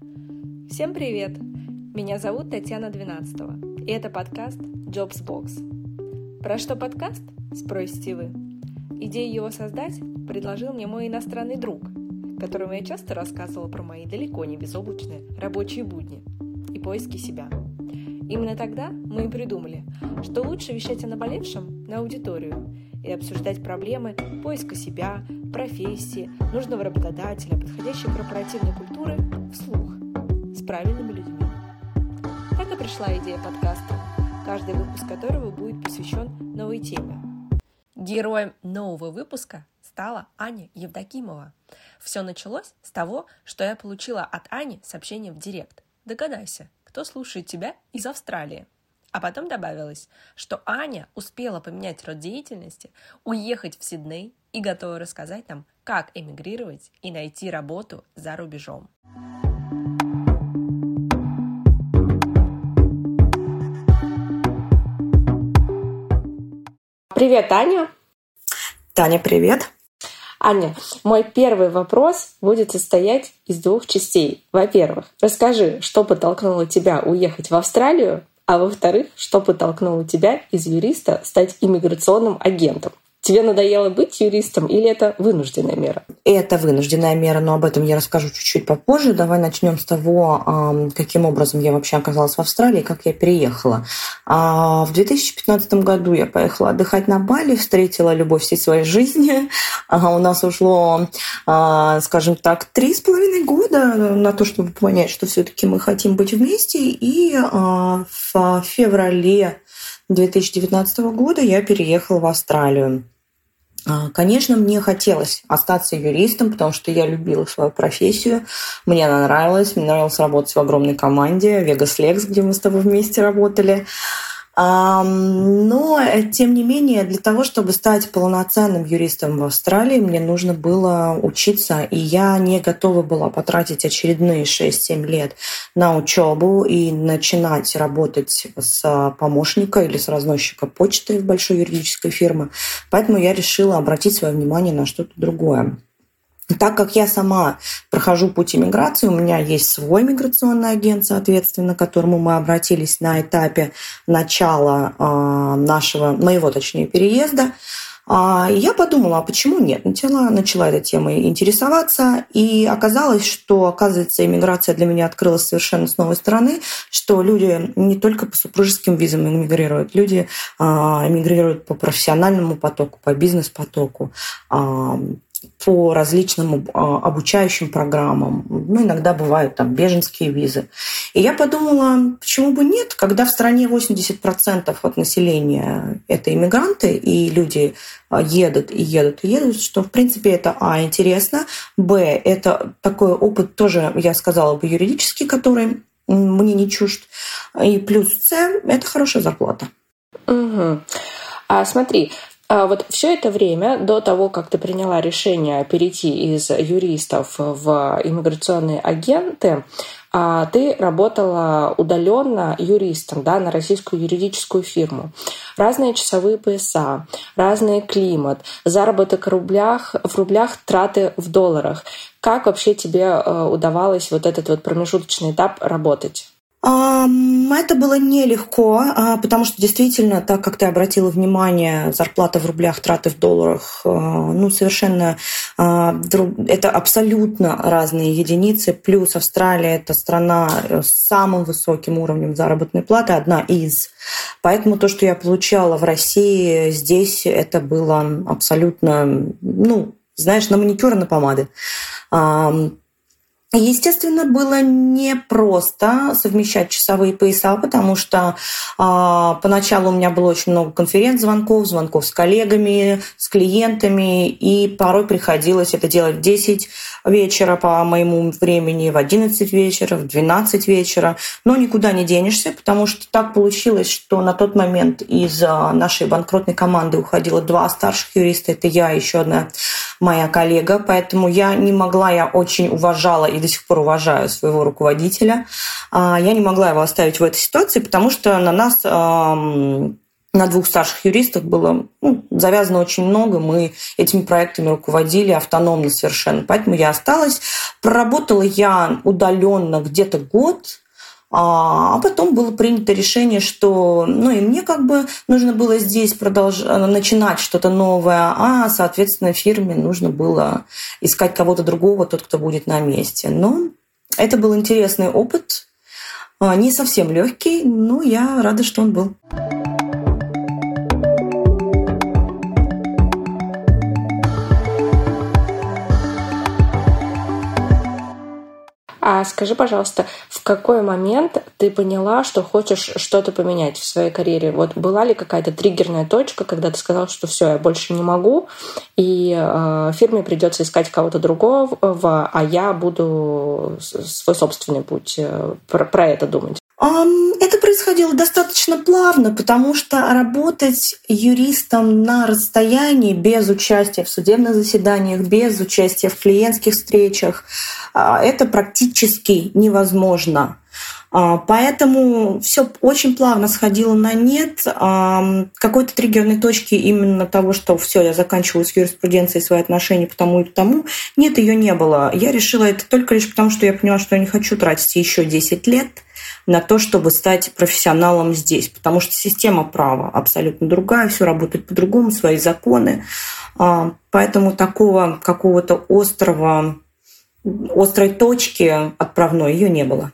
Всем привет! Меня зовут Татьяна Двенадцатого, и это подкаст Jobs Box. Про что подкаст? Спросите вы. Идею его создать предложил мне мой иностранный друг, которому я часто рассказывала про мои далеко не безоблачные рабочие будни и поиски себя. Именно тогда мы и придумали, что лучше вещать о наболевшем на аудиторию и обсуждать проблемы поиска себя, профессии, нужного работодателя, подходящей корпоративной культуры вслух, правильными людьми. Так и пришла идея подкаста, каждый выпуск которого будет посвящен новой теме. Героем нового выпуска стала Аня Евдокимова. Все началось с того, что я получила от Ани сообщение в директ. Догадайся, кто слушает тебя из Австралии. А потом добавилось, что Аня успела поменять род деятельности, уехать в Сидней и готова рассказать нам, как эмигрировать и найти работу за рубежом. Привет, Аня. Таня, привет. Аня, мой первый вопрос будет состоять из двух частей. Во-первых, расскажи, что подтолкнуло тебя уехать в Австралию, а во-вторых, что подтолкнуло тебя из юриста стать иммиграционным агентом? Тебе надоело быть юристом или это вынужденная мера? Это вынужденная мера, но об этом я расскажу чуть-чуть попозже. Давай начнем с того, каким образом я вообще оказалась в Австралии, как я переехала. А, в 2015 году я поехала отдыхать на Бали, встретила любовь всей своей жизни. У нас ушло, а, скажем так, три с половиной года на то, чтобы понять, что все-таки мы хотим быть вместе. И а, в феврале 2019 года я переехала в Австралию. А, конечно, мне хотелось остаться юристом, потому что я любила свою профессию. Мне она нравилась. Мне нравилось работать в огромной команде Vegas Lex, где мы с тобой вместе работали. Но, э, тем не менее, для того, чтобы стать полноценным юристом в Австралии, мне нужно было учиться, и я не готова была потратить очередные 6-7 лет на учебу и начинать работать с помощника или с разносчика почты в большой юридической фирме. Поэтому я решила обратить свое внимание на что-то другое. Так как я сама прохожу путь иммиграции, у меня есть свой миграционный агент, соответственно, к которому мы обратились на этапе начала а, нашего, моего, точнее, переезда. А, я подумала, а почему нет? Начала, начала этой темой интересоваться, и оказалось, что, оказывается, иммиграция для меня открылась совершенно с новой стороны, что люди не только по супружеским визам эмигрируют, люди эмигрируют по профессиональному потоку, по бизнес-потоку, по различным а, обучающим программам. Ну, иногда бывают там беженские визы. И я подумала, почему бы нет, когда в стране 80% от населения это иммигранты, и люди а, едут и едут и едут, что, в принципе, это, а, интересно, б, это такой опыт тоже, я сказала бы, юридический, который мне не чужд, и плюс с, это хорошая зарплата. Угу. А смотри, а вот все это время, до того, как ты приняла решение перейти из юристов в иммиграционные агенты, а, ты работала удаленно юристом да, на российскую юридическую фирму. Разные часовые пояса, разный климат, заработок в рублях, в рублях, траты в долларах. Как вообще тебе э, удавалось вот этот вот промежуточный этап работать? Это было нелегко, а, потому что действительно, так как ты обратила внимание, зарплата в рублях, траты в долларах, а, ну, совершенно а, это абсолютно разные единицы. Плюс Австралия – это страна с самым высоким уровнем заработной платы, одна из. Поэтому то, что я получала в России, здесь это было абсолютно, ну, знаешь, на маникюр на помады. Естественно, было непросто совмещать часовые пояса, потому что э, поначалу у меня было очень много конференц-звонков, звонков с коллегами, с клиентами, и порой приходилось это делать в 10 вечера по моему времени, в 11 вечера, в 12 вечера. Но никуда не денешься, потому что так получилось, что на тот момент из а, нашей банкротной команды уходило два старших юриста, это я и еще одна моя коллега, поэтому я не могла, я очень уважала и до сих пор уважаю своего руководителя. А, я не могла его оставить в этой ситуации, потому что на нас на двух старших юристах было ну, завязано очень много. Мы этими проектами руководили автономно совершенно. Поэтому я осталась. Проработала я удаленно где-то год. А, а потом было принято решение, что ну и мне как бы нужно было здесь продолж... начинать что-то новое, а, соответственно, фирме нужно было искать кого-то другого, тот, кто будет на месте. Но это был интересный опыт, а, не совсем легкий, но я рада, что он был. А скажи, пожалуйста, в какой момент ты поняла, что хочешь что-то поменять в своей карьере? Вот была ли какая-то триггерная точка, когда ты сказал, что все, я больше не могу, и э, фирме придется искать кого-то другого, а я буду свой собственный путь э, про, про это думать? Это происходило достаточно плавно, потому что работать юристом на расстоянии без участия в судебных заседаниях, без участия в клиентских встречах, а, это практически невозможно. А, поэтому все очень плавно сходило на нет. Какой-то триггерной точки именно того, что все, я заканчиваю с юриспруденцией свои отношения потому и потому, нет, ее не было. Я решила это только лишь потому, что я поняла, что я не хочу тратить еще 10 лет на то, чтобы стать профессионалом здесь, потому что система права абсолютно другая, все работает по-другому, свои законы. А, поэтому такого какого-то острого, острой точки отправной ее не было.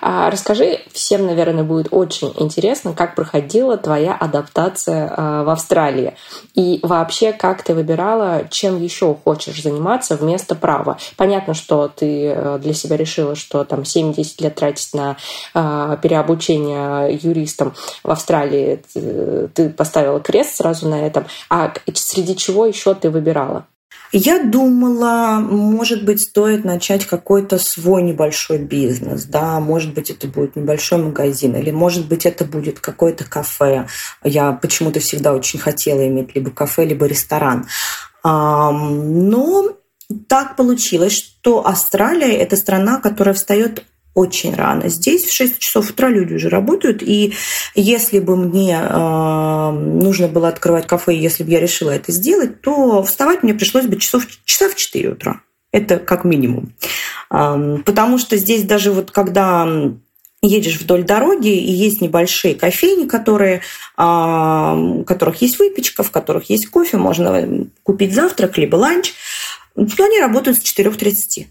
А расскажи, всем, наверное, будет очень интересно, как проходила твоя адаптация а, в Австралии. И вообще, как ты выбирала, чем еще хочешь заниматься вместо права. Понятно, что ты э, для себя решила, что там 7-10 лет тратить на а, переобучение юристам в Австралии, ты поставила крест сразу на этом. А среди чего еще ты выбирала? Я думала, может быть, стоит начать какой-то свой небольшой бизнес, да, может быть, это будет небольшой магазин, или, может быть, это будет какое-то кафе. Я почему-то всегда очень хотела иметь либо кафе, либо ресторан. Но так получилось, что Австралия – это страна, которая встает очень рано. Здесь в 6 часов утра люди уже работают, и если бы мне э, нужно было открывать кафе, если бы я решила это сделать, то вставать мне пришлось бы часов, часа в 4 утра. Это как минимум. Э, потому что здесь даже вот когда едешь вдоль дороги, и есть небольшие кофейни, которые, в которых есть выпечка, в которых есть кофе, можно купить завтрак, либо ланч, они работают с 4.30.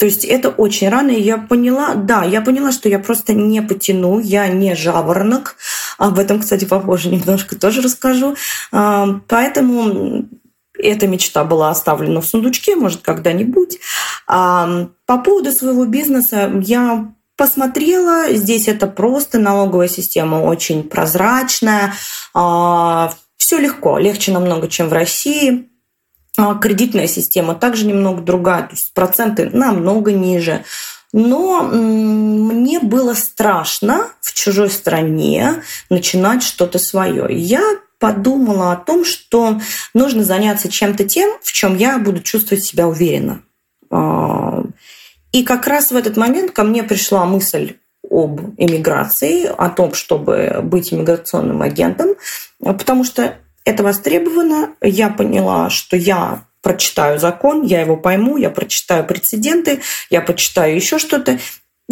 То есть это очень рано, и я поняла, да, я поняла, что я просто не потяну, я не жаворонок. Об этом, кстати, попозже немножко тоже расскажу. А, поэтому эта мечта была оставлена в сундучке, может, когда-нибудь. А, по поводу своего бизнеса я посмотрела, здесь это просто налоговая система очень прозрачная, а, все легко, легче намного, чем в России. А, кредитная система также немного другая, то есть проценты намного ниже. Но мне было страшно в чужой стране начинать что-то свое. Я подумала о том, что нужно заняться чем-то тем, в чем я буду чувствовать себя уверенно. А, и как раз в этот момент ко мне пришла мысль об эмиграции, о том, чтобы быть иммиграционным агентом, потому что это востребовано. Я поняла, что я прочитаю закон, я его пойму, я прочитаю прецеденты, я почитаю еще что-то,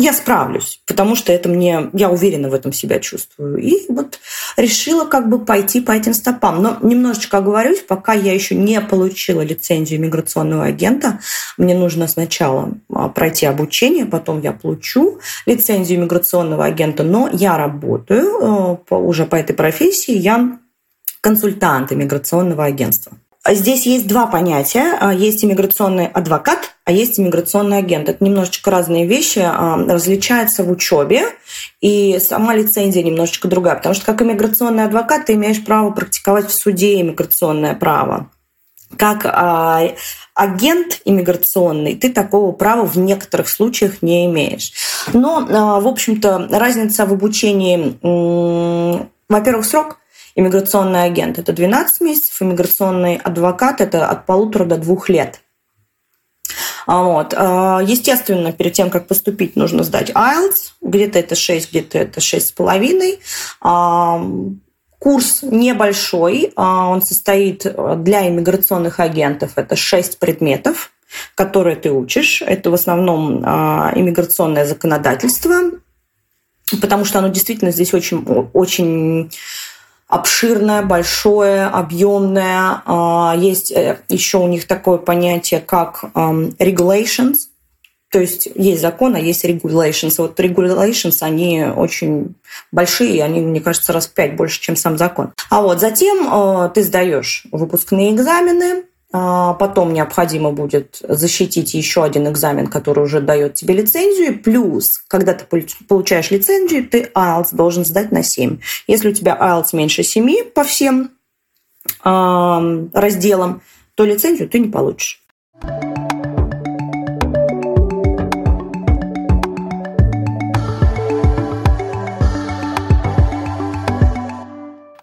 я справлюсь, потому что это мне, я уверенно в этом себя чувствую. И вот решила как бы пойти по этим стопам. Но немножечко оговорюсь, пока я еще не получила лицензию миграционного агента, мне нужно сначала а, пройти обучение, потом я получу лицензию миграционного агента, но я работаю э, уже по этой профессии, я консультант иммиграционного агентства. Здесь есть два понятия. А, есть иммиграционный адвокат, а есть иммиграционный агент. Это немножечко разные вещи, а, различаются в учебе, и сама лицензия немножечко другая, потому что как иммиграционный адвокат ты имеешь право практиковать в суде иммиграционное право. Как а, агент иммиграционный, ты такого права в некоторых случаях не имеешь. Но, в общем-то, разница в обучении, во-первых, срок – Иммиграционный агент – это 12 месяцев, иммиграционный адвокат – это от полутора до двух лет. А вот. А, естественно, перед тем, как поступить, нужно сдать IELTS. Где-то это 6, где-то это 6,5. Курс небольшой, он состоит для иммиграционных агентов. Это шесть предметов, которые ты учишь. Это в основном иммиграционное законодательство, потому что оно действительно здесь очень, очень обширное, большое, объемное. А, есть э, еще у них такое понятие, как regulations, то есть есть закон, а есть regulations. Вот regulations, они очень большие, они, мне кажется, раз в пять больше, чем сам закон. А вот затем э, ты сдаешь выпускные экзамены, потом необходимо будет защитить еще один экзамен, который уже дает тебе лицензию. Плюс, когда ты получаешь лицензию, ты IELTS должен сдать на 7. Если у тебя IELTS меньше 7 по всем разделам, то лицензию ты не получишь.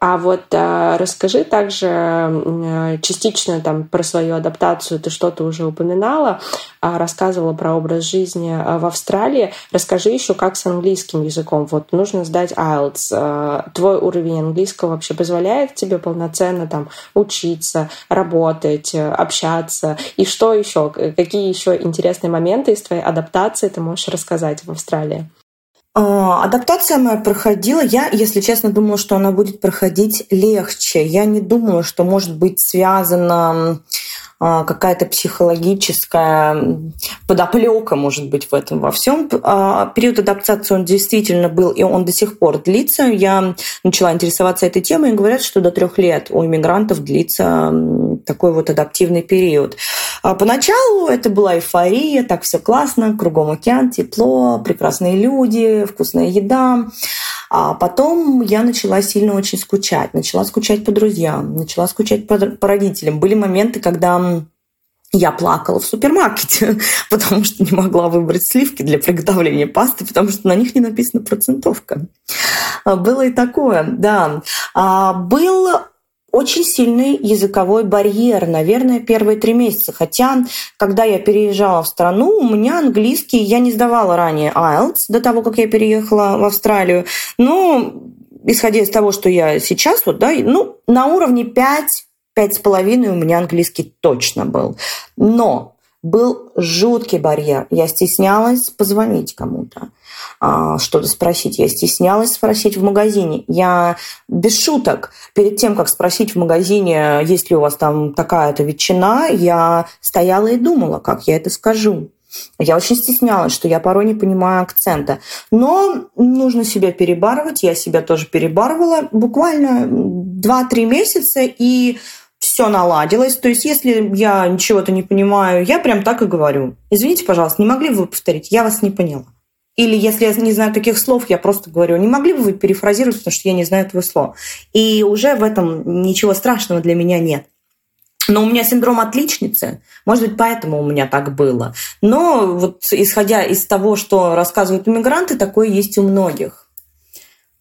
А вот а, расскажи также а, частично там про свою адаптацию. Ты что-то уже упоминала, а, рассказывала про образ жизни а, в Австралии. Расскажи еще, как с английским языком. Вот нужно сдать IELTS. А, твой уровень английского вообще позволяет тебе полноценно там учиться, работать, общаться? И что еще? Какие еще интересные моменты из твоей адаптации ты можешь рассказать в Австралии? А, адаптация моя проходила. Я, если честно, думала, что она будет проходить легче. Я не думала, что может быть связано а, какая-то психологическая подоплека, может быть, в этом во всем. А, период адаптации он действительно был, и он до сих пор длится. Я начала интересоваться этой темой, и говорят, что до трех лет у иммигрантов длится такой вот адаптивный период. А поначалу это была эйфория, так все классно, кругом океан, тепло, прекрасные люди, вкусная еда. А потом я начала сильно очень скучать. Начала скучать по друзьям, начала скучать по, по родителям. Были моменты, когда я плакала в супермаркете, потому что не могла выбрать сливки для приготовления пасты, потому что на них не написана процентовка. А, было и такое, да. А, был очень сильный языковой барьер, наверное, первые три месяца. Хотя, когда я переезжала в страну, у меня английский, я не сдавала ранее IELTS до того, как я переехала в Австралию. Но, исходя из того, что я сейчас, вот, да, ну, на уровне 5 пять с половиной у меня английский точно был. Но был жуткий барьер. Я стеснялась позвонить кому-то, а, что-то спросить. Я стеснялась спросить в магазине. Я без шуток, перед тем, как спросить в магазине, есть ли у вас там такая-то ветчина, я стояла и думала, как я это скажу. Я очень стеснялась, что я порой не понимаю акцента. Но нужно себя перебарывать. Я себя тоже перебарывала. Буквально 2-3 месяца, и все наладилось. То есть, если я чего-то не понимаю, я прям так и говорю. Извините, пожалуйста, не могли бы вы повторить? Я вас не поняла. Или если я не знаю таких слов, я просто говорю, не могли бы вы перефразировать, потому что я не знаю этого слова. И уже в этом ничего страшного для меня нет. Но у меня синдром отличницы, может быть, поэтому у меня так было. Но вот исходя из того, что рассказывают иммигранты, такое есть у многих.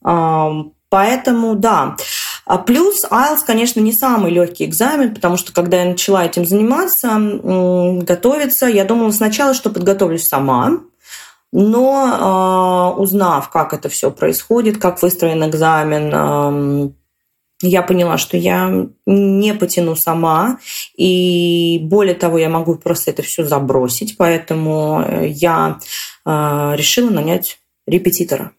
Поэтому, да. А плюс IELTS, конечно, не самый легкий экзамен, потому что когда я начала этим заниматься, готовиться, я думала сначала, что подготовлюсь сама, но э, узнав, как это все происходит, как выстроен экзамен, э, я поняла, что я не потяну сама, и более того, я могу просто это все забросить, поэтому я э, решила нанять репетитора.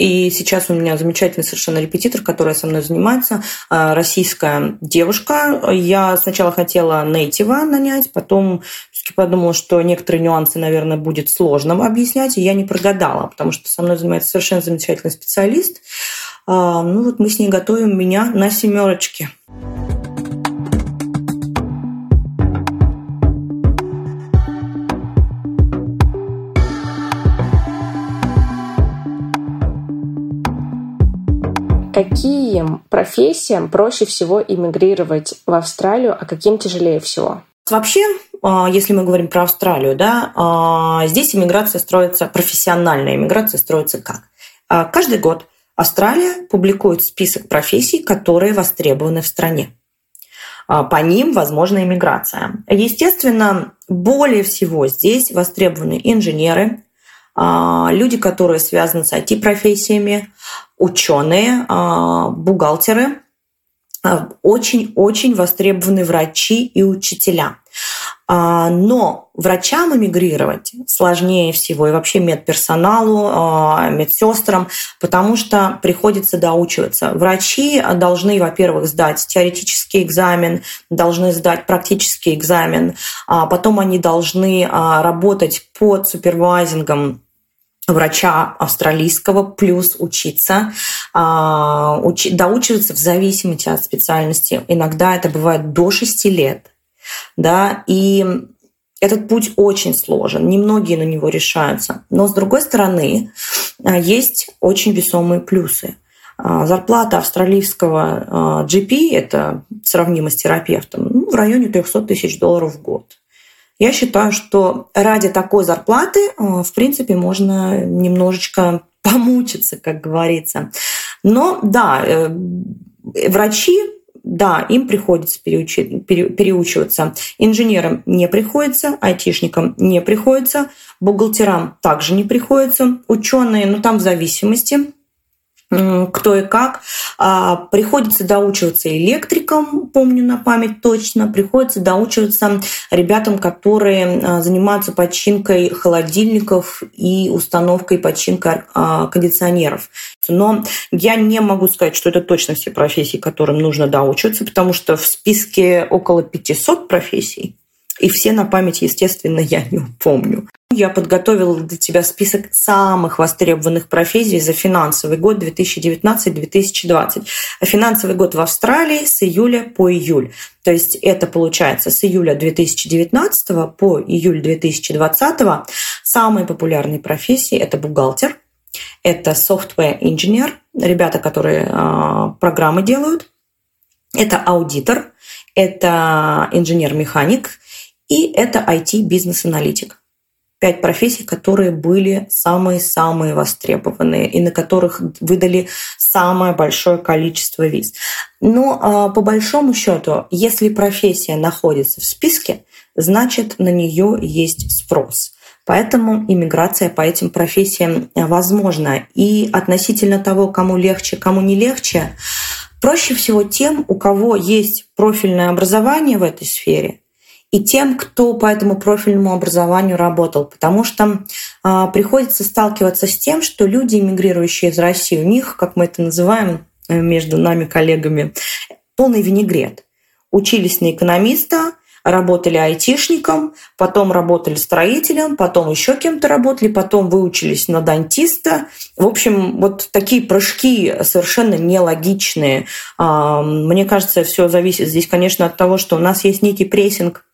И сейчас у меня замечательный совершенно репетитор, которая со мной занимается, а, российская девушка. Я сначала хотела нейтива нанять, потом подумала, что некоторые нюансы, наверное, будет сложно объяснять, и я не прогадала, потому что со мной занимается совершенно замечательный специалист. А, ну вот мы с ней готовим меня на семерочке. Каким профессиям проще всего иммигрировать в Австралию, а каким тяжелее всего? Вообще, а, если мы говорим про Австралию, да, а, здесь иммиграция строится, профессиональная иммиграция строится как? А, каждый год Австралия публикует список профессий, которые востребованы в стране. По ним возможна иммиграция. Естественно, более всего здесь востребованы инженеры, люди, которые связаны с IT-профессиями, ученые, бухгалтеры, очень-очень востребованы врачи и учителя. А, но врачам эмигрировать сложнее всего и вообще медперсоналу, а, медсестрам, потому что приходится доучиваться. Врачи должны, во-первых, сдать теоретический экзамен, должны сдать практический экзамен, а потом они должны работать под супервайзингом врача австралийского, плюс учиться, доучиваться в зависимости от специальности. Иногда это бывает до 6 лет да, и этот путь очень сложен, немногие на него решаются. Но с другой стороны, а, есть очень весомые плюсы. А, зарплата австралийского GP, а, это сравнимо с терапевтом, ну, в районе 300 тысяч долларов в год. Я считаю, что ради такой зарплаты, в принципе, можно немножечко помучиться, как говорится. Но да, э, врачи да, им приходится переучи, пере, переучиваться. Инженерам не приходится, айтишникам не приходится, бухгалтерам также не приходится, ученые, ну там в зависимости кто и как. А, приходится доучиваться электрикам, помню на память точно, приходится доучиваться ребятам, которые а, занимаются починкой холодильников и установкой починкой а, кондиционеров. Но я не могу сказать, что это точно все профессии, которым нужно доучиваться, потому что в списке около 500 профессий, и все на память, естественно, я не помню. Я подготовила для тебя список самых востребованных профессий за финансовый год 2019-2020. А финансовый год в Австралии с июля по июль. То есть это получается с июля 2019 по июль 2020 самые популярные профессии – это бухгалтер, это software инженер, ребята, которые э, программы делают, это аудитор, это инженер-механик и это IT-бизнес-аналитик пять профессий, которые были самые-самые востребованные и на которых выдали самое большое количество виз. Но а, по большому счету, если профессия находится в списке, значит на нее есть спрос. Поэтому иммиграция по этим профессиям возможна. И относительно того, кому легче, кому не легче, проще всего тем, у кого есть профильное образование в этой сфере, и тем, кто по этому профильному образованию работал, потому что а, приходится сталкиваться с тем, что люди, эмигрирующие из России, у них, как мы это называем э, между нами коллегами, полный винегрет. Учились на экономиста, работали айтишником, потом работали строителем, потом еще кем-то работали, потом выучились на дантиста. В общем, вот такие прыжки совершенно нелогичные. А, мне кажется, все зависит здесь, конечно, от того, что у нас есть некий прессинг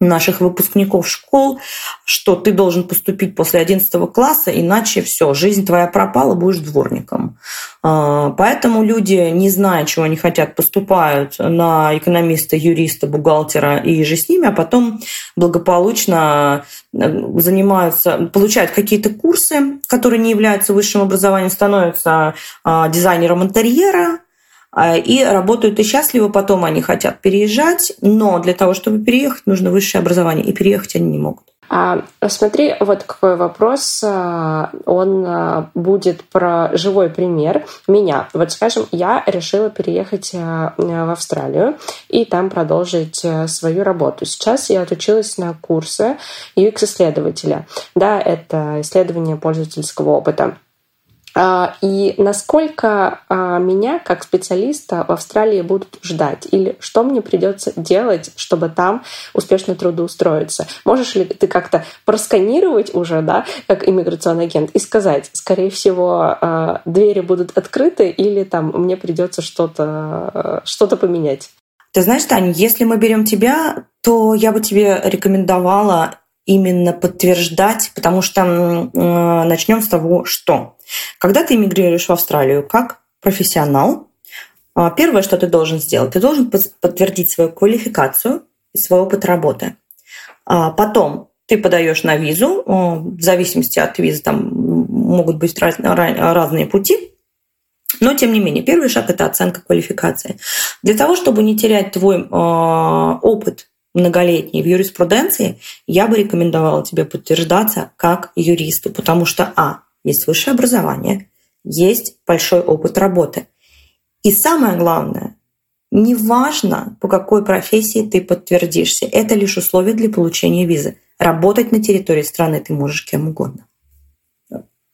наших выпускников школ, что ты должен поступить после 11 класса, иначе все, жизнь твоя пропала, будешь дворником. А, поэтому люди, не зная, чего они хотят, поступают на экономиста, юриста, бухгалтера и же с ними, а потом благополучно э, занимаются, получают какие-то курсы, которые не являются высшим образованием, становятся а, дизайнером интерьера, и работают и счастливы, потом они хотят переезжать, но для того, чтобы переехать, нужно высшее образование, и переехать они не могут. А, смотри, вот какой вопрос. А, он а, будет про живой пример меня. Вот, скажем, я решила переехать в Австралию и там продолжить свою работу. Сейчас я отучилась на курсы UX-исследователя. Да, это исследование пользовательского опыта. А, и насколько а, меня, как специалиста, в Австралии будут ждать? Или что мне придется делать, чтобы там успешно трудоустроиться? Можешь ли ты как-то просканировать уже, да, как иммиграционный агент, и сказать, скорее всего, а, двери будут открыты, или там мне придется что-то что поменять? Ты знаешь, Таня, если мы берем тебя, то я бы тебе рекомендовала именно подтверждать, потому что э, начнем с того, что когда ты эмигрируешь в Австралию как профессионал, э, первое, что ты должен сделать, ты должен подтвердить свою квалификацию и свой опыт работы. А потом ты подаешь на визу, э, в зависимости от визы там могут быть раз, разные пути, но, тем не менее, первый шаг – это оценка квалификации. Для того, чтобы не терять твой э, опыт многолетний в юриспруденции, я бы рекомендовала тебе подтверждаться как юристу, потому что, а, есть высшее образование, есть большой опыт работы. И самое главное, неважно, по какой профессии ты подтвердишься, это лишь условие для получения визы. Работать на территории страны ты можешь кем угодно.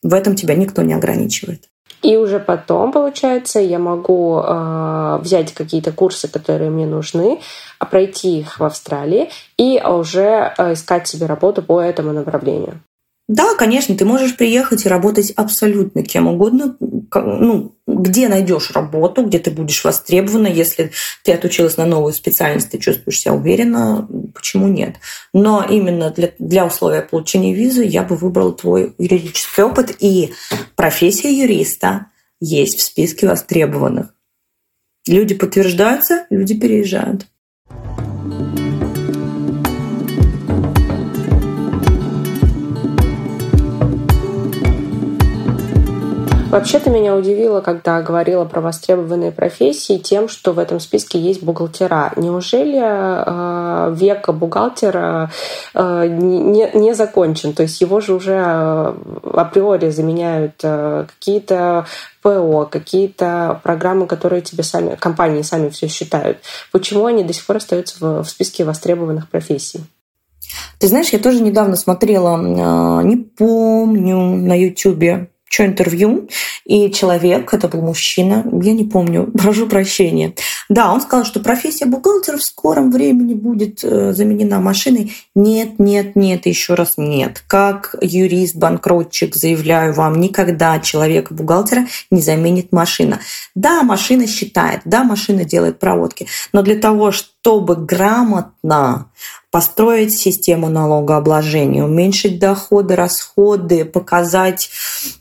В этом тебя никто не ограничивает. И уже потом, получается, я могу э, взять какие-то курсы, которые мне нужны, а пройти их в Австралии и уже э, искать себе работу по этому направлению. Да, конечно, ты можешь приехать и работать абсолютно кем угодно. Ну, где найдешь работу, где ты будешь востребована, если ты отучилась на новую специальность, ты чувствуешь себя уверенно, почему нет? Но именно для, для условия получения визы я бы выбрала твой юридический опыт, и профессия юриста есть в списке востребованных. Люди подтверждаются, люди переезжают. Вообще-то меня удивило, когда говорила про востребованные профессии, тем, что в этом списке есть бухгалтера. Неужели э, век бухгалтера э, не, не закончен? То есть его же уже э, априори заменяют э, какие-то ПО, какие-то программы, которые тебе сами, компании сами все считают. Почему они до сих пор остаются в, в списке востребованных профессий? Ты знаешь, я тоже недавно смотрела, э, не помню, на YouTube что интервью, и человек, это был мужчина, я не помню, прошу прощения. Да, он сказал, что профессия бухгалтера в скором времени будет э, заменена машиной. Нет, нет, нет, еще раз нет. Как юрист, банкротчик, заявляю вам, никогда человека-бухгалтера не заменит машина. Да, машина считает, да, машина делает проводки, но для того, чтобы грамотно построить систему налогообложения, уменьшить доходы, расходы, показать,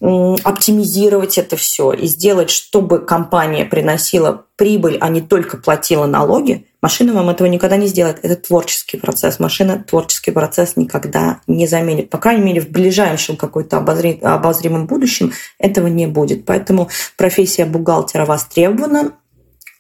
оптимизировать это все и сделать, чтобы компания приносила прибыль, а не только платила налоги, машина вам этого никогда не сделает. Это творческий процесс. Машина творческий процесс никогда не заменит. По крайней мере, в ближайшем какой-то обозримом будущем этого не будет. Поэтому профессия бухгалтера востребована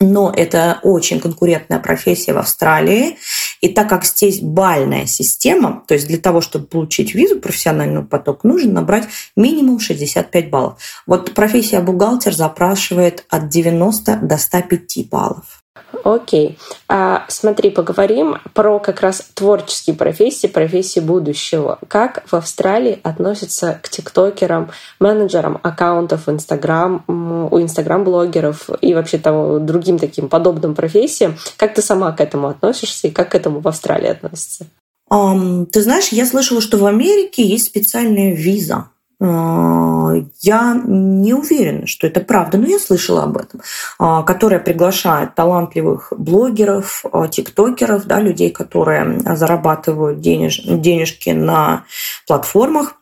но это очень конкурентная профессия в Австралии. И так как здесь бальная система, то есть для того, чтобы получить визу профессиональный поток, нужно набрать минимум 65 баллов. Вот профессия бухгалтер запрашивает от 90 до 105 баллов. Окей. А, смотри, поговорим про как раз творческие профессии, профессии будущего. Как в Австралии относятся к тиктокерам, менеджерам аккаунтов Инстаграм, у Инстаграм-блогеров и вообще того, другим таким подобным профессиям? Как ты сама к этому относишься и как к этому в Австралии относится? Um, ты знаешь, я слышала, что в Америке есть специальная виза я не уверена, что это правда, но я слышала об этом, а, которая приглашает талантливых блогеров, а, тиктокеров, да, людей, которые зарабатывают денеж, денежки на платформах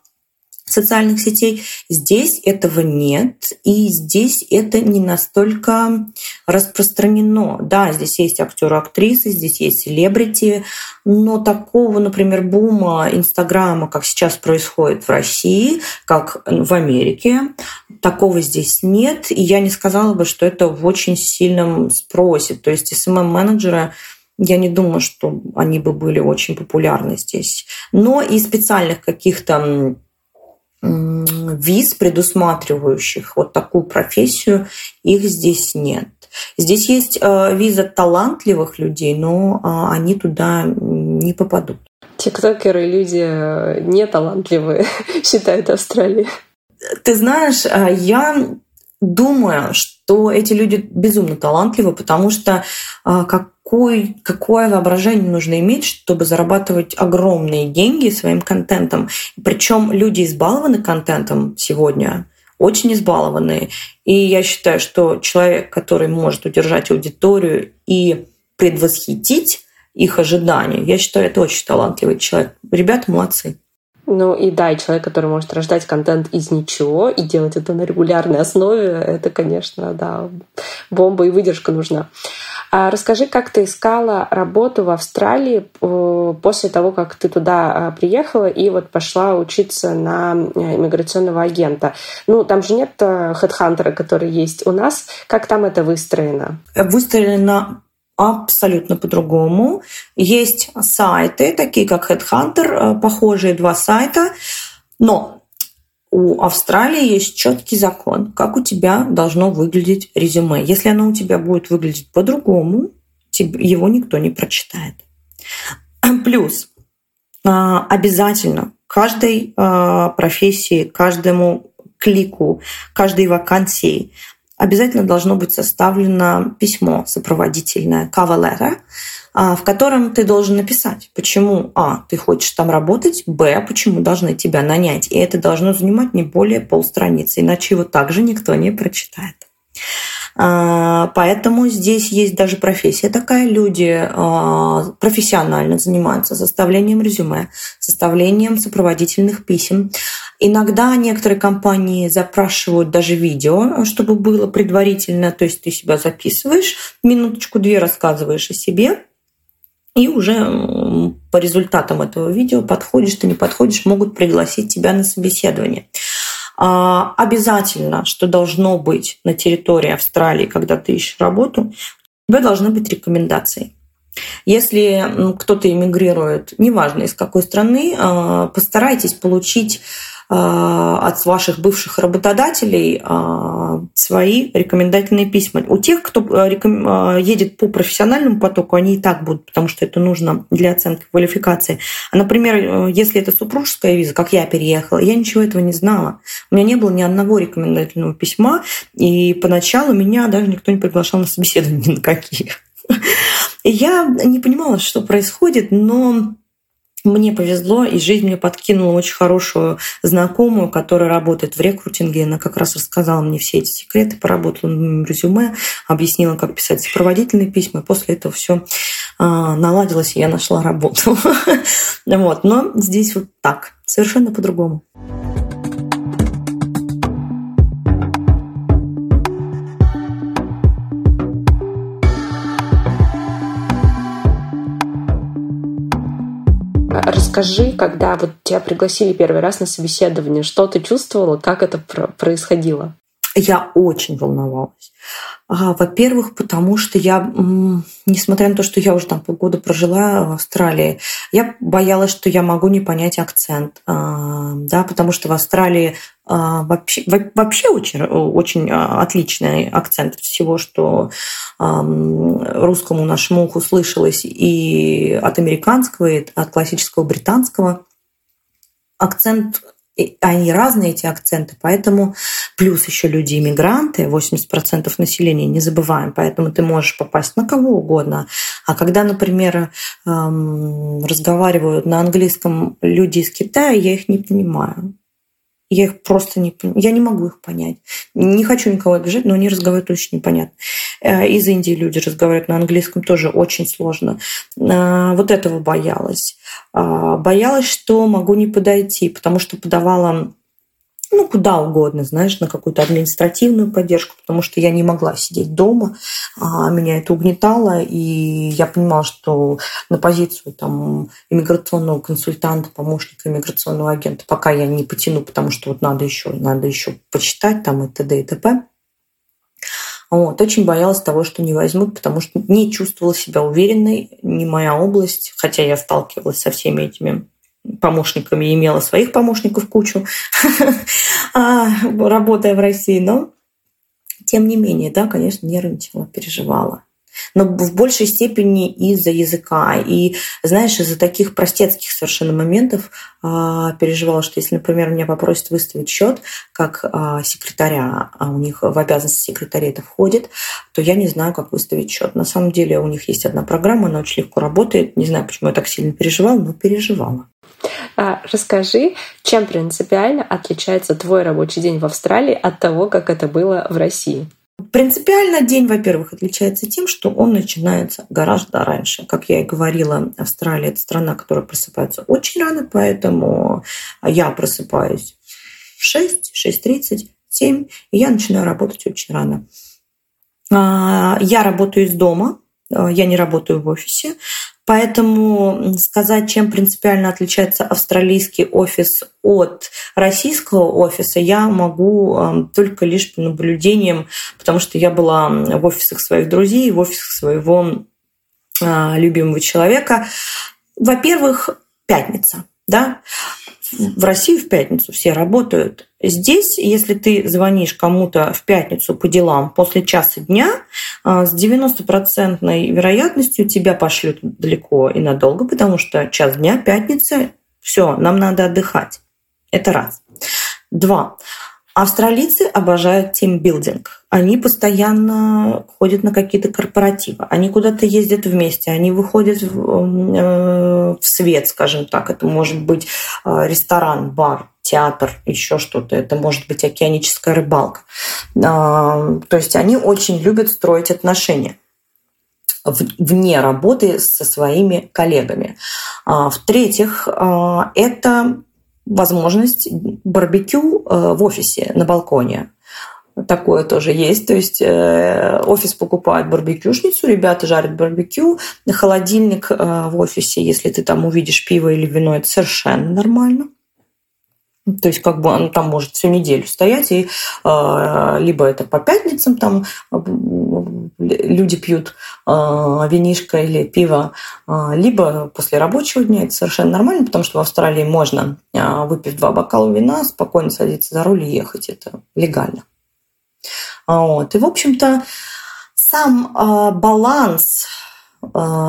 социальных сетей. Здесь этого нет, и здесь это не настолько распространено. Да, здесь есть актеры, актрисы, здесь есть селебрити, но такого, например, бума Инстаграма, как сейчас происходит в России, как в Америке, такого здесь нет. И я не сказала бы, что это в очень сильном спросе. То есть СММ-менеджеры я не думаю, что они бы были очень популярны здесь. Но и специальных каких-то виз, предусматривающих вот такую профессию, их здесь нет. Здесь есть э, виза талантливых людей, но а, они туда не попадут. Тиктокеры люди э, не талантливые, считают Австралии. Ты знаешь, э, я думаю, что эти люди безумно талантливы, потому что как какой, какое воображение нужно иметь, чтобы зарабатывать огромные деньги своим контентом. Причем люди избалованы контентом сегодня, очень избалованные. И я считаю, что человек, который может удержать аудиторию и предвосхитить их ожидания, я считаю, это очень талантливый человек. Ребята молодцы. Ну и да, человек, который может рождать контент из ничего и делать это на регулярной основе, это, конечно, да, бомба и выдержка нужна. А расскажи, как ты искала работу в Австралии э, после того, как ты туда а, приехала и вот пошла учиться на э, иммиграционного агента. Ну, там же нет э, хедхантера, который есть у нас. Как там это выстроено? Выстроено абсолютно по-другому. Есть сайты, такие как Headhunter, э, похожие два сайта, но у Австралии есть четкий закон, как у тебя должно выглядеть резюме. Если оно у тебя будет выглядеть по-другому, его никто не прочитает. Плюс а, обязательно каждой а, профессии, каждому клику, каждой вакансии обязательно должно быть составлено письмо сопроводительное, letter, а, в котором ты должен написать, почему, а, ты хочешь там работать, б, почему должны тебя нанять. И это должно занимать не более полстраницы, иначе его также никто не прочитает. А, поэтому здесь есть даже профессия такая. Люди а, профессионально занимаются составлением резюме, составлением сопроводительных писем. Иногда некоторые компании запрашивают даже видео, чтобы было предварительно. То есть ты себя записываешь, минуточку-две рассказываешь о себе, и уже по результатам этого видео подходишь ты, не подходишь, могут пригласить тебя на собеседование. А, обязательно, что должно быть на территории Австралии, когда ты ищешь работу, у тебя должны быть рекомендации. Если кто-то эмигрирует, неважно из какой страны, а, постарайтесь получить от ваших бывших работодателей а, свои рекомендательные письма. У тех, кто а, едет по профессиональному потоку, они и так будут, потому что это нужно для оценки квалификации. А, например, если это супружеская виза, как я переехала, я ничего этого не знала. У меня не было ни одного рекомендательного письма, и поначалу меня даже никто не приглашал на собеседование ни на какие. Я не понимала, что происходит, но мне повезло, и жизнь мне подкинула очень хорошую знакомую, которая работает в рекрутинге. Она как раз рассказала мне все эти секреты, поработала на резюме, объяснила, как писать сопроводительные письма. И после этого все а, наладилось, и я нашла работу. Вот. Но здесь вот так, совершенно по-другому. Расскажи, когда вот тебя пригласили первый раз на собеседование, что ты чувствовала, как это происходило? Я очень волновалась. А, во-первых, потому что я, несмотря на то, что я уже там полгода прожила в Австралии, я боялась, что я могу не понять акцент, а, да, потому что в Австралии а, вообще, вообще очень, очень отличный акцент всего, что русскому нашему уху слышалось и от американского, и от классического британского. Акцент они разные, эти акценты, поэтому плюс еще люди-иммигранты, 80% населения, не забываем, поэтому ты можешь попасть на кого угодно. А когда, например, разговаривают на английском люди из Китая, я их не понимаю. Я их просто не. Я не могу их понять. Не хочу никого обижать, но они разговаривают очень непонятно. Э, из Индии люди разговаривают на английском тоже очень сложно. Э, вот этого боялась. А, боялась, что могу не подойти, потому что подавала ну, куда угодно, знаешь, на какую-то административную поддержку, потому что я не могла сидеть дома, а меня это угнетало, и я понимала, что на позицию там иммиграционного консультанта, помощника иммиграционного агента пока я не потяну, потому что вот надо еще, надо еще почитать там и т.д. и т.п. Вот. Очень боялась того, что не возьмут, потому что не чувствовала себя уверенной, не моя область, хотя я сталкивалась со всеми этими помощниками имела своих помощников кучу, а, работая в России, но тем не менее, да, конечно, нервничала, переживала но в большей степени из-за языка. И, знаешь, из-за таких простецких совершенно моментов а, переживала, что если, например, меня попросят выставить счет как а, секретаря, а у них в обязанности секретаря это входит, то я не знаю, как выставить счет. На самом деле у них есть одна программа, она очень легко работает. Не знаю, почему я так сильно переживала, но переживала. А, расскажи, чем принципиально отличается твой рабочий день в Австралии от того, как это было в России? Принципиально день, во-первых, отличается тем, что он начинается гораздо раньше. Как я и говорила, Австралия – это страна, которая просыпается очень рано, поэтому я просыпаюсь в 6, 6.30, 7, и я начинаю работать очень рано. А, я работаю из дома, я не работаю в офисе, Поэтому сказать, чем принципиально отличается австралийский офис от российского офиса, я могу эм, только лишь по наблюдениям, потому что я была в офисах своих друзей, в офисах своего любимого человека. Во-первых, пятница, да, в России в пятницу все работают. Здесь, если ты звонишь кому-то в пятницу по делам после часа дня, а, с 90% вероятностью тебя пошлют далеко и надолго, потому что час дня, пятница, все, нам надо отдыхать. Это раз. Два. Австралийцы обожают тимбилдинг. Они постоянно ходят на какие-то корпоративы, они куда-то ездят вместе, они выходят в, э, в свет, скажем так. Это может быть э, ресторан, бар, театр, еще что-то. Это может быть океаническая рыбалка. А, то есть они очень любят строить отношения вне работы со своими коллегами. А, в-третьих, а, это возможность барбекю э, в офисе на балконе. Такое тоже есть. То есть э, офис покупает барбекюшницу, ребята жарят барбекю, холодильник э, в офисе, если ты там увидишь пиво или вино, это совершенно нормально. То есть как бы он там может всю неделю стоять, и э, либо это по пятницам там люди пьют э, винишко или пиво, э, либо после рабочего дня. Это совершенно нормально, потому что в Австралии можно, э, выпив два бокала вина, спокойно садиться за руль и ехать. Это легально. Вот. И, в общем-то, сам баланс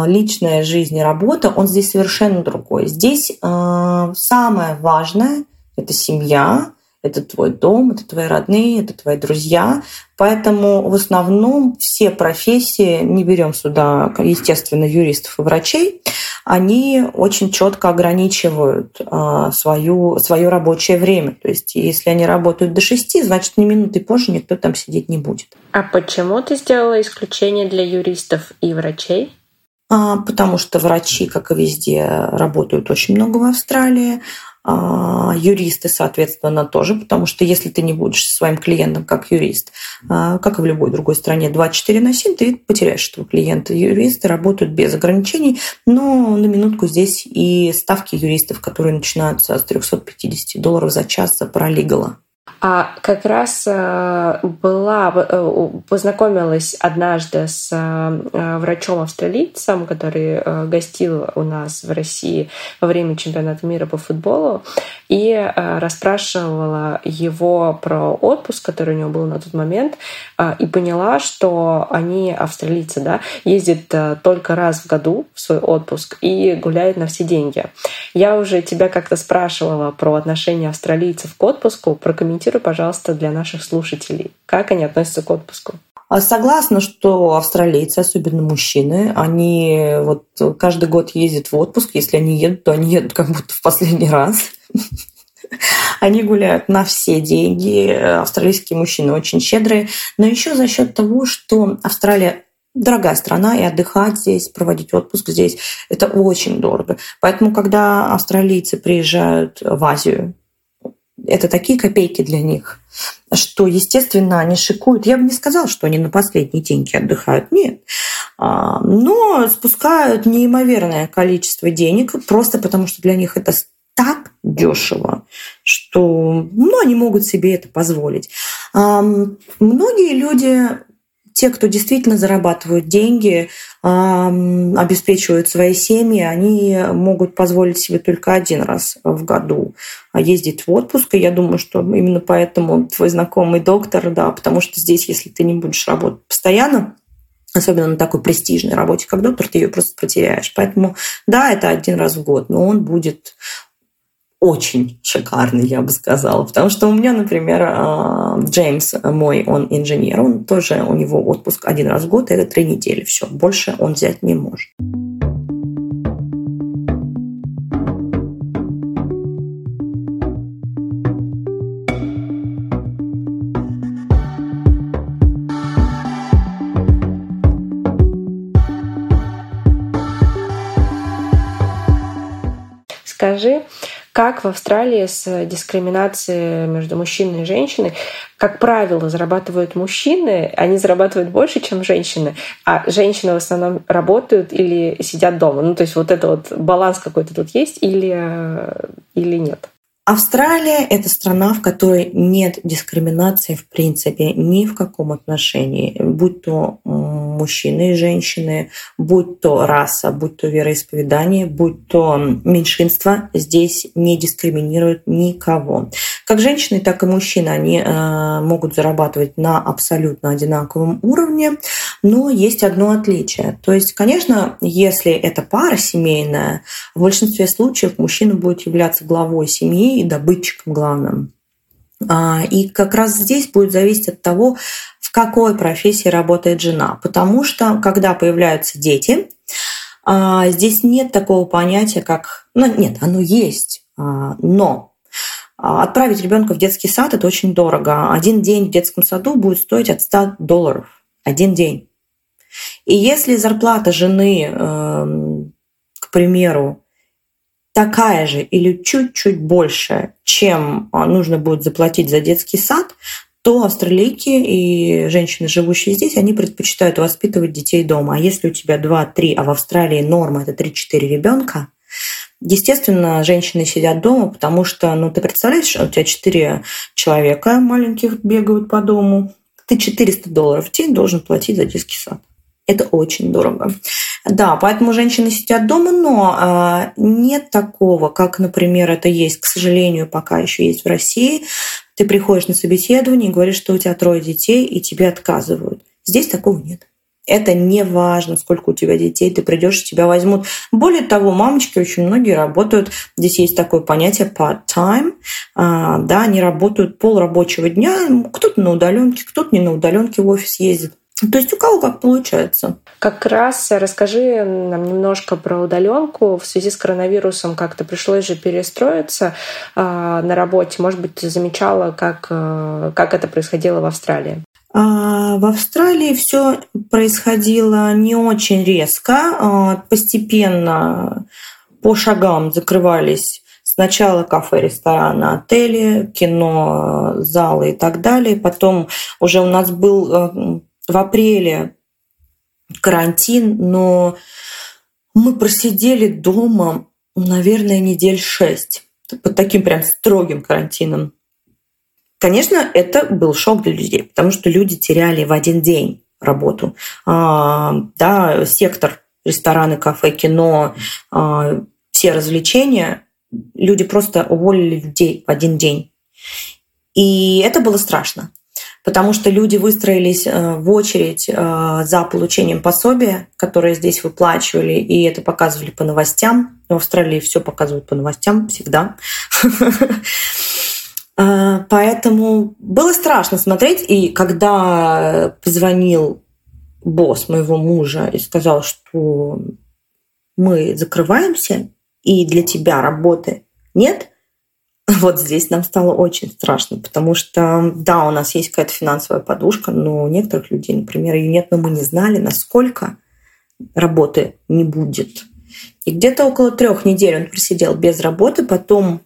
личная жизнь и работа, он здесь совершенно другой. Здесь самое важное это семья, это твой дом, это твои родные, это твои друзья. Поэтому в основном все профессии, не берем сюда, естественно, юристов и врачей, они очень четко ограничивают а, свою, свое рабочее время. То есть если они работают до шести, значит, ни минуты позже никто там сидеть не будет. А почему ты сделала исключение для юристов и врачей? А, потому что врачи, как и везде, работают очень много в Австралии. А, юристы, соответственно, тоже, потому что если ты не будешь со своим клиентом как юрист, а, как и в любой другой стране, 24 на 7, ты потеряешь этого клиента. Юристы работают без ограничений, но на минутку здесь и ставки юристов, которые начинаются с 350 долларов за час за паралигала. А как раз э, была, э, познакомилась однажды с э, врачом-австралийцем, который гостил у нас в России во время чемпионата мира по футболу, и расспрашивала его про отпуск, который у него был на тот момент, и поняла, что они, австралийцы, да, ездят только раз в году в свой отпуск и гуляют на все деньги. Я уже тебя как-то спрашивала про отношение австралийцев к отпуску, прокомментируй прокомментируй, пожалуйста, для наших слушателей, как они относятся к отпуску. А согласна, что австралийцы, особенно мужчины, они вот каждый год ездят в отпуск. Если они едут, то они едут как будто в последний раз. Они гуляют на все деньги. Австралийские мужчины очень щедрые. Но еще за счет того, что Австралия дорогая страна, и отдыхать здесь, проводить отпуск здесь, это очень дорого. Поэтому, когда австралийцы приезжают в Азию, это такие копейки для них, что, естественно, они шикуют. Я бы не сказала, что они на последние деньги отдыхают. Нет. А, но спускают неимоверное количество денег просто потому, что для них это так дешево, что ну, они могут себе это позволить. Многие люди те, кто действительно зарабатывают деньги, обеспечивают свои семьи, они могут позволить себе только один раз в году ездить в отпуск. И я думаю, что именно поэтому твой знакомый доктор, да, потому что здесь, если ты не будешь работать постоянно, особенно на такой престижной работе, как доктор, ты ее просто потеряешь. Поэтому, да, это один раз в год, но он будет очень шикарный, я бы сказала. Потому что у меня, например, а, Джеймс мой, он инженер, он тоже, у него отпуск один раз в год, это три недели, все, больше он взять не может. Скажи, как в Австралии с дискриминацией между мужчиной и женщиной, как правило, зарабатывают мужчины, они зарабатывают больше, чем женщины, а женщины в основном работают или сидят дома. Ну, то есть вот это вот баланс какой-то тут есть или, или нет? Австралия – это страна, в которой нет дискриминации в принципе ни в каком отношении, будь то мужчины и женщины, будь то раса, будь то вероисповедание, будь то меньшинство, здесь не дискриминируют никого. Как женщины, так и мужчины, они э, могут зарабатывать на абсолютно одинаковом уровне, но есть одно отличие. То есть, конечно, если это пара семейная, в большинстве случаев мужчина будет являться главой семьи и добытчиком главным. А, и как раз здесь будет зависеть от того, в какой профессии работает жена. Потому что, когда появляются дети, а, здесь нет такого понятия, как... Ну, нет, оно есть, а, но отправить ребенка в детский сад – это очень дорого. Один день в детском саду будет стоить от 100 долларов. Один день. И если зарплата жены, эм, к примеру, такая же или чуть-чуть больше, чем а, нужно будет заплатить за детский сад, то австралийки и женщины, живущие здесь, они предпочитают воспитывать детей дома. А если у тебя 2-3, а в Австралии норма это 3-4 ребенка, Естественно, женщины сидят дома, потому что, ну, ты представляешь, у тебя 4 человека маленьких бегают по дому, ты 400 долларов в день должен платить за детский сад. Это очень дорого. Да, поэтому женщины сидят дома, но э, нет такого, как, например, это есть, к сожалению, пока еще есть в России. Ты приходишь на собеседование и говоришь, что у тебя трое детей, и тебе отказывают. Здесь такого нет. Это не важно, сколько у тебя детей, ты придешь, тебя возьмут. Более того, мамочки очень многие работают, здесь есть такое понятие part-time, а, да, они работают пол рабочего дня, кто-то на удаленке, кто-то не на удаленке в офис ездит. То есть у кого как получается. Как раз расскажи нам немножко про удаленку. В связи с коронавирусом как-то пришлось же перестроиться э, на работе. Может быть, ты замечала, как, э, как это происходило в Австралии? А, в Австралии все происходило не очень резко. А, постепенно по шагам закрывались Сначала кафе, рестораны, отели, кино, залы и так далее. Потом уже у нас был э, в апреле карантин, но мы просидели дома, наверное, недель шесть под таким прям строгим карантином. Конечно, это был шок для людей, потому что люди теряли в один день работу. А, да, сектор рестораны, кафе, кино, а, все развлечения, люди просто уволили людей в один день. И это было страшно потому что люди выстроились э, в очередь э, за получением пособия, которое здесь выплачивали, и это показывали по новостям. В Австралии все показывают по новостям всегда. Э, поэтому было страшно смотреть, и когда позвонил босс моего мужа и сказал, что мы закрываемся, и для тебя работы нет, вот здесь нам стало очень страшно, потому что, да, у нас есть какая-то финансовая подушка, но у некоторых людей, например, ее нет, но мы не знали, насколько работы не будет. И где-то около трех недель он просидел без работы, потом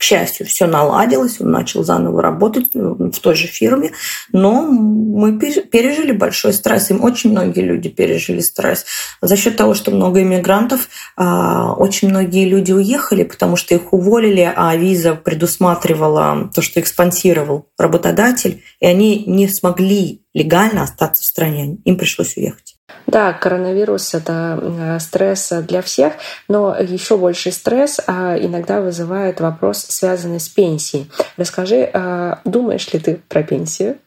к счастью, все наладилось, он начал заново работать в той же фирме, но мы пережили большой стресс, и очень многие люди пережили стресс. За счет того, что много иммигрантов, а, очень многие люди уехали, потому что их уволили, а виза предусматривала то, что их работодатель, и они не смогли легально остаться в стране, им пришлось уехать. Да, коронавирус — это э, стресс для всех, но еще больший стресс а, иногда вызывает вопрос, связанный с пенсией. Расскажи, а, думаешь ли ты про пенсию?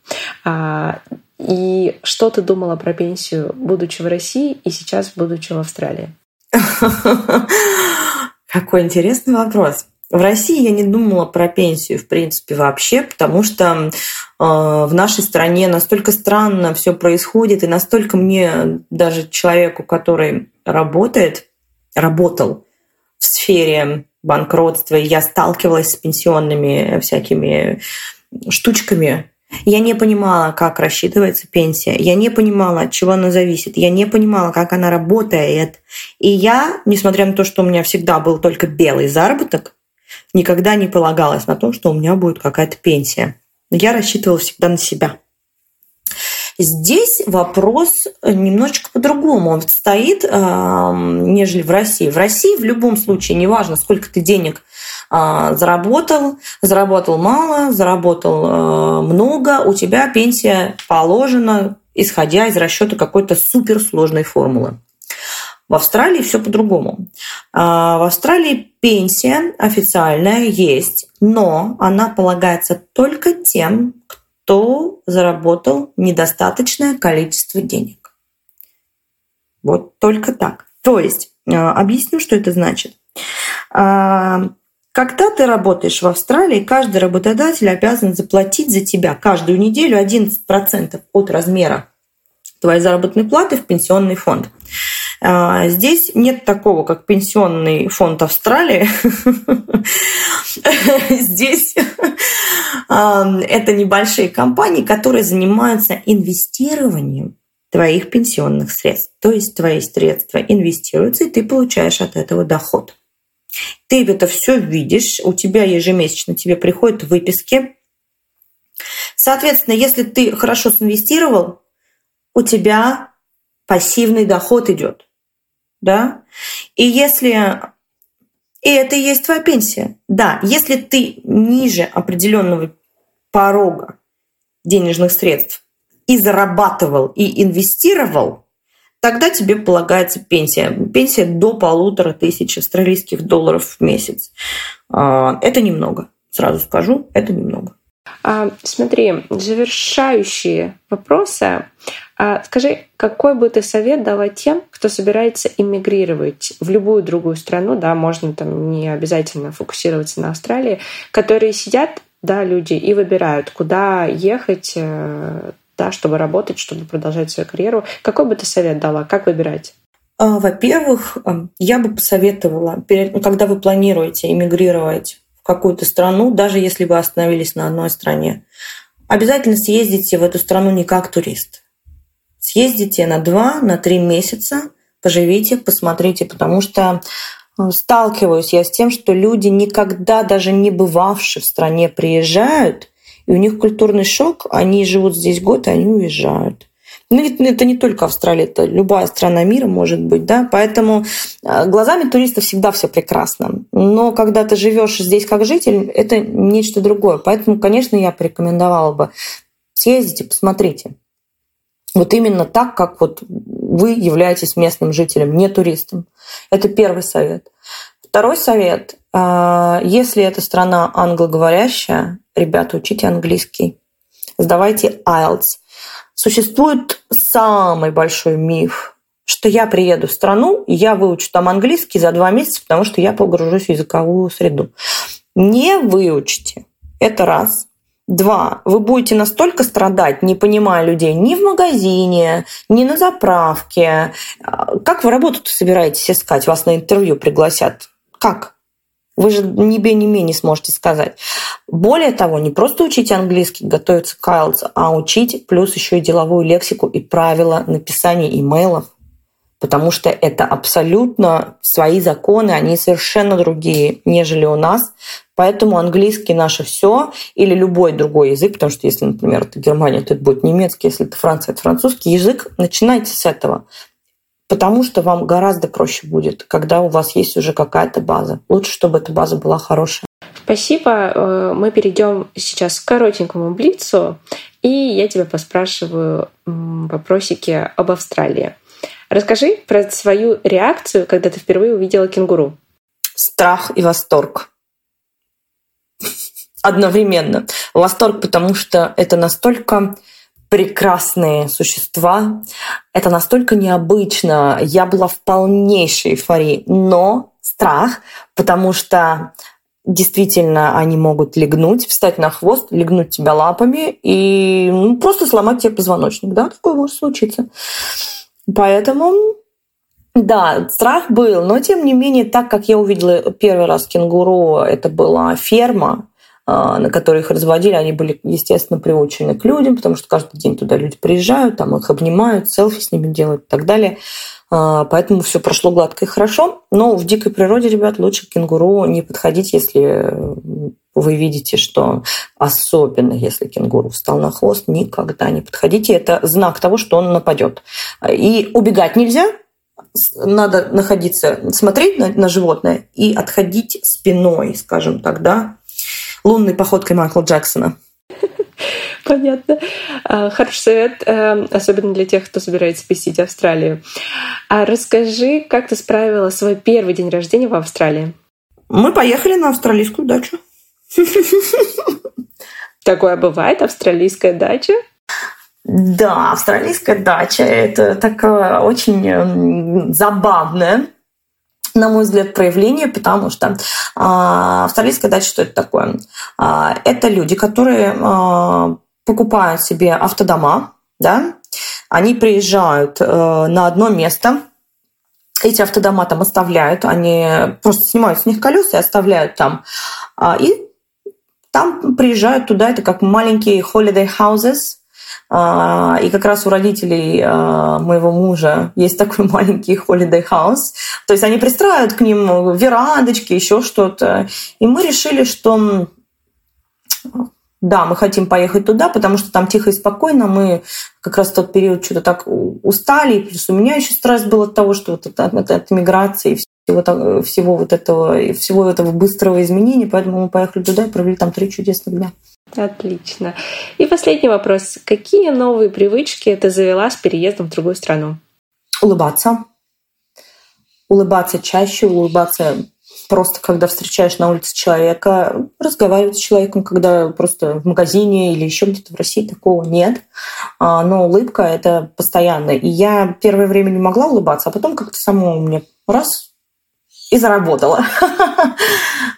А, и что ты думала про пенсию, будучи в России и сейчас, будучи в Австралии? Какой интересный вопрос. В России я не думала про пенсию, в принципе, вообще, потому что э, в нашей стране настолько странно все происходит, и настолько мне, даже человеку, который работает, работал в сфере банкротства, и я сталкивалась с пенсионными всякими штучками, я не понимала, как рассчитывается пенсия. Я не понимала, от чего она зависит. Я не понимала, как она работает. И я, несмотря на то, что у меня всегда был только белый заработок, никогда не полагалась на то, что у меня будет какая-то пенсия. Я рассчитывала всегда на себя. Здесь вопрос немножечко по-другому он стоит, нежели в России. В России в любом случае, неважно, сколько ты денег а, заработал, заработал мало, заработал а, много, у тебя пенсия положена исходя из расчета какой-то суперсложной формулы. В Австралии все по-другому. А, в Австралии пенсия официальная есть, но она полагается только тем, кто заработал недостаточное количество денег. Вот только так. То есть, а, объясню, что это значит. А, когда ты работаешь в Австралии, каждый работодатель обязан заплатить за тебя каждую неделю 11% от размера твоей заработной платы в пенсионный фонд. А, здесь нет такого, как пенсионный фонд Австралии. Здесь это небольшие компании, которые занимаются инвестированием твоих пенсионных средств. То есть твои средства инвестируются, и ты получаешь от этого доход. Ты это все видишь, у тебя ежемесячно тебе приходят выписки. Соответственно, если ты хорошо синвестировал, у тебя пассивный доход идет. Да? И если и это и есть твоя пенсия. Да, если ты ниже определенного порога денежных средств и зарабатывал, и инвестировал, тогда тебе полагается пенсия. Пенсия до полутора тысяч австралийских долларов в месяц. А, это немного, сразу скажу, это немного. А, смотри, завершающие вопросы. А, скажи, какой бы ты совет дала тем, кто собирается иммигрировать в любую другую страну, да, можно там не обязательно фокусироваться на Австралии, которые сидят, да, люди и выбирают, куда ехать, э, да, чтобы работать, чтобы продолжать свою карьеру. Какой бы ты совет дала? Как выбирать? А, во-первых, я бы посоветовала, когда вы планируете эмигрировать в какую-то страну, даже если вы остановились на одной стране, обязательно съездите в эту страну не как турист. Съездите на два, на три месяца, поживите, посмотрите, потому что э, сталкиваюсь я с тем, что люди, никогда даже не бывавшие в стране, приезжают, и у них культурный шок, они живут здесь год, и они уезжают. Ну, это не только Австралия, это любая страна мира может быть, да, поэтому э, глазами туриста всегда все прекрасно. Но когда ты живешь здесь как житель, это нечто другое. Поэтому, конечно, я порекомендовала бы съездите, посмотрите. Вот именно так, как вот вы являетесь местным жителем, не туристом. Это первый совет. Второй совет. Э, если эта страна англоговорящая, ребята, учите английский. Сдавайте IELTS. Существует самый большой миф, что я приеду в страну, я выучу там английский за два месяца, потому что я погружусь в языковую среду. Не выучите. Это раз. Два. Вы будете настолько страдать, не понимая людей ни в магазине, ни на заправке. Как вы работу собираетесь искать? Вас на интервью пригласят. Как? Вы же ни бе, ни ме не сможете сказать. Более того, не просто учить английский, готовиться к IELTS, а учить плюс еще и деловую лексику и правила написания имейлов, потому что это абсолютно свои законы, они совершенно другие, нежели у нас. Поэтому английский наше все или любой другой язык, потому что если, например, это Германия, то это будет немецкий, если это Франция, это французский язык, начинайте с этого потому что вам гораздо проще будет, когда у вас есть уже какая-то база. Лучше, чтобы эта база была хорошая. Спасибо. Э, мы перейдем сейчас к коротенькому блицу, и я тебя поспрашиваю вопросики об Австралии. Расскажи про свою реакцию, когда ты впервые увидела кенгуру. Страх и восторг. Одновременно. Восторг, потому что это настолько прекрасные существа. Это настолько необычно. Я была в полнейшей эйфории. Но страх, потому что действительно они могут легнуть, встать на хвост, легнуть тебя лапами и ну, просто сломать тебе позвоночник. Да, такое может случиться. Поэтому да, страх был, но тем не менее, так как я увидела первый раз кенгуру, это была ферма, на которые их разводили, они были, естественно, приучены к людям, потому что каждый день туда люди приезжают, там их обнимают, селфи с ними делают и так далее. А, поэтому все прошло гладко и хорошо. Но в дикой природе, ребят, лучше к кенгуру не подходить, если вы видите, что особенно если кенгуру встал на хвост, никогда не подходите. Это знак того, что он нападет. И убегать нельзя, надо находиться, смотреть на, на животное и отходить спиной, скажем так, да, лунной походкой Майкла Джексона. Понятно. А, хороший совет, э, особенно для тех, кто собирается посетить Австралию. А расскажи, как ты справила свой первый день рождения в Австралии? Мы поехали на австралийскую дачу. Такое бывает, австралийская дача? Да, австралийская дача – это такое очень забавное на мой взгляд, проявление, потому что а, австралийская дача, что это такое? А, это люди, которые а, покупают себе автодома, да, они приезжают а, на одно место, эти автодома там оставляют, они просто снимают с них колеса и оставляют там. А, и там приезжают туда, это как маленькие holiday houses, и как раз у родителей а, моего мужа есть такой маленький holiday house. То есть они пристраивают к ним верандочки, еще что-то. И мы решили, что да, мы хотим поехать туда, потому что там тихо и спокойно. Мы как раз в тот период что-то так устали. Плюс у меня еще стресс был от того, что вот от, от, от миграции всего, всего вот этого, всего этого быстрого изменения. Поэтому мы поехали туда и провели там три чудесных дня. Отлично. И последний вопрос. Какие новые привычки ты завела с переездом в другую страну? Улыбаться. Улыбаться чаще, улыбаться просто когда встречаешь на улице человека, разговаривать с человеком, когда просто в магазине или еще где-то в России такого нет. А, но улыбка – это постоянно. И я первое время не могла улыбаться, а потом как-то само у меня раз и заработала.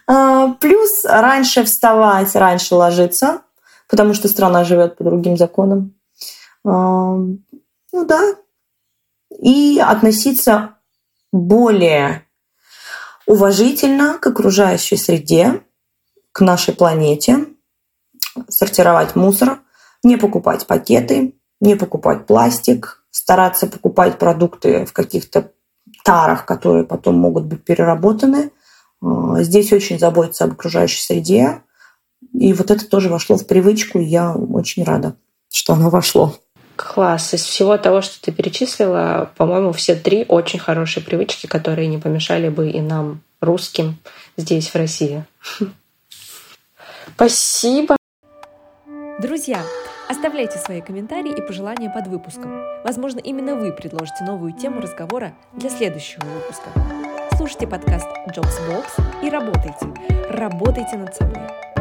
А, плюс раньше вставать, раньше ложиться, потому что страна живет по другим законам. А, ну да. И относиться более уважительно к окружающей среде, к нашей планете, сортировать мусор, не покупать пакеты, не покупать пластик, стараться покупать продукты в каких-то тарах, которые потом могут быть переработаны. А, здесь очень заботиться об окружающей среде. И вот это тоже вошло в привычку, и я очень рада, что оно вошло. Класс. Из всего того, что ты перечислила, по-моему, все три очень хорошие привычки, которые не помешали бы и нам, русским, здесь, в России. Спасибо. Друзья, Оставляйте свои комментарии и пожелания под выпуском. Возможно, именно вы предложите новую тему разговора для следующего выпуска. Слушайте подкаст Jobs Box и работайте. Работайте над собой.